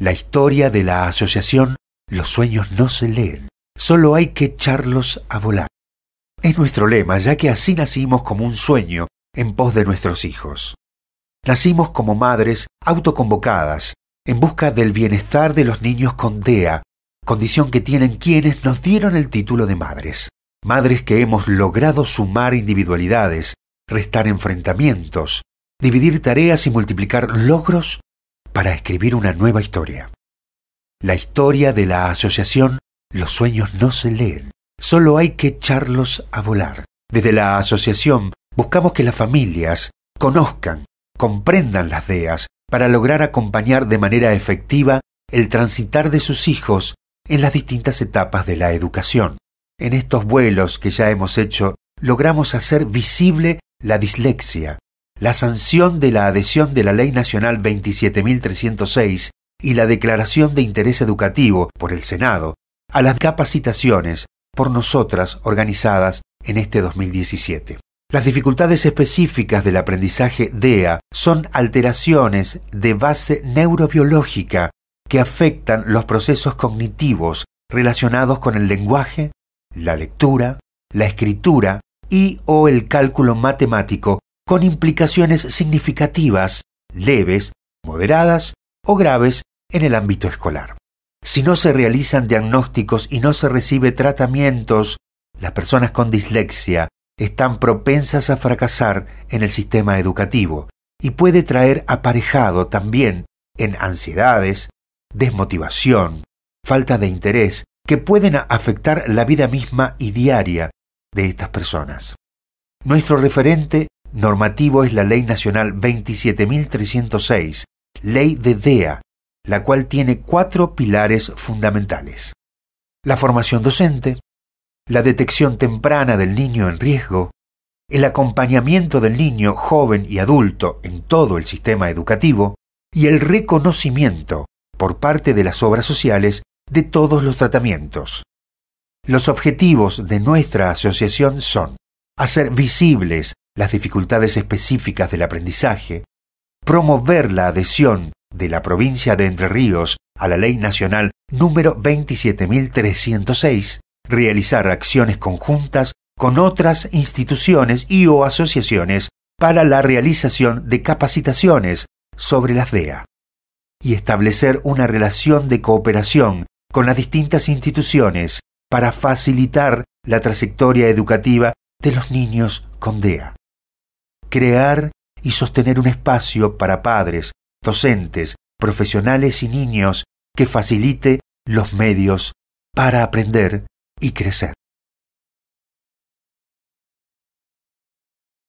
La historia de la asociación Los sueños no se leen, solo hay que echarlos a volar. Es nuestro lema, ya que así nacimos como un sueño en pos de nuestros hijos. Nacimos como madres autoconvocadas, en busca del bienestar de los niños con DEA, condición que tienen quienes nos dieron el título de madres. Madres que hemos logrado sumar individualidades, restar enfrentamientos, dividir tareas y multiplicar logros para escribir una nueva historia. La historia de la asociación Los sueños no se leen, solo hay que echarlos a volar. Desde la asociación buscamos que las familias conozcan, comprendan las DEAS para lograr acompañar de manera efectiva el transitar de sus hijos en las distintas etapas de la educación. En estos vuelos que ya hemos hecho, logramos hacer visible la dislexia, la sanción de la adhesión de la Ley Nacional 27.306 y la Declaración de Interés Educativo por el Senado a las capacitaciones por nosotras organizadas en este 2017. Las dificultades específicas del aprendizaje DEA son alteraciones de base neurobiológica que afectan los procesos cognitivos relacionados con el lenguaje, la lectura, la escritura y o el cálculo matemático con implicaciones significativas, leves, moderadas o graves en el ámbito escolar. Si no se realizan diagnósticos y no se recibe tratamientos, las personas con dislexia están propensas a fracasar en el sistema educativo y puede traer aparejado también en ansiedades, desmotivación, falta de interés, que pueden afectar la vida misma y diaria de estas personas. Nuestro referente normativo es la Ley Nacional 27.306, Ley de DEA, la cual tiene cuatro pilares fundamentales. La formación docente, la detección temprana del niño en riesgo, el acompañamiento del niño joven y adulto en todo el sistema educativo y el reconocimiento por parte de las obras sociales de todos los tratamientos. Los objetivos de nuestra asociación son hacer visibles las dificultades específicas del aprendizaje, promover la adhesión de la provincia de Entre Ríos a la Ley Nacional número 27.306, realizar acciones conjuntas con otras instituciones y o asociaciones para la realización de capacitaciones sobre las DEA y establecer una relación de cooperación con las distintas instituciones para facilitar la trayectoria educativa de los niños con DEA crear y sostener un espacio para padres, docentes, profesionales y niños que facilite los medios para aprender y crecer.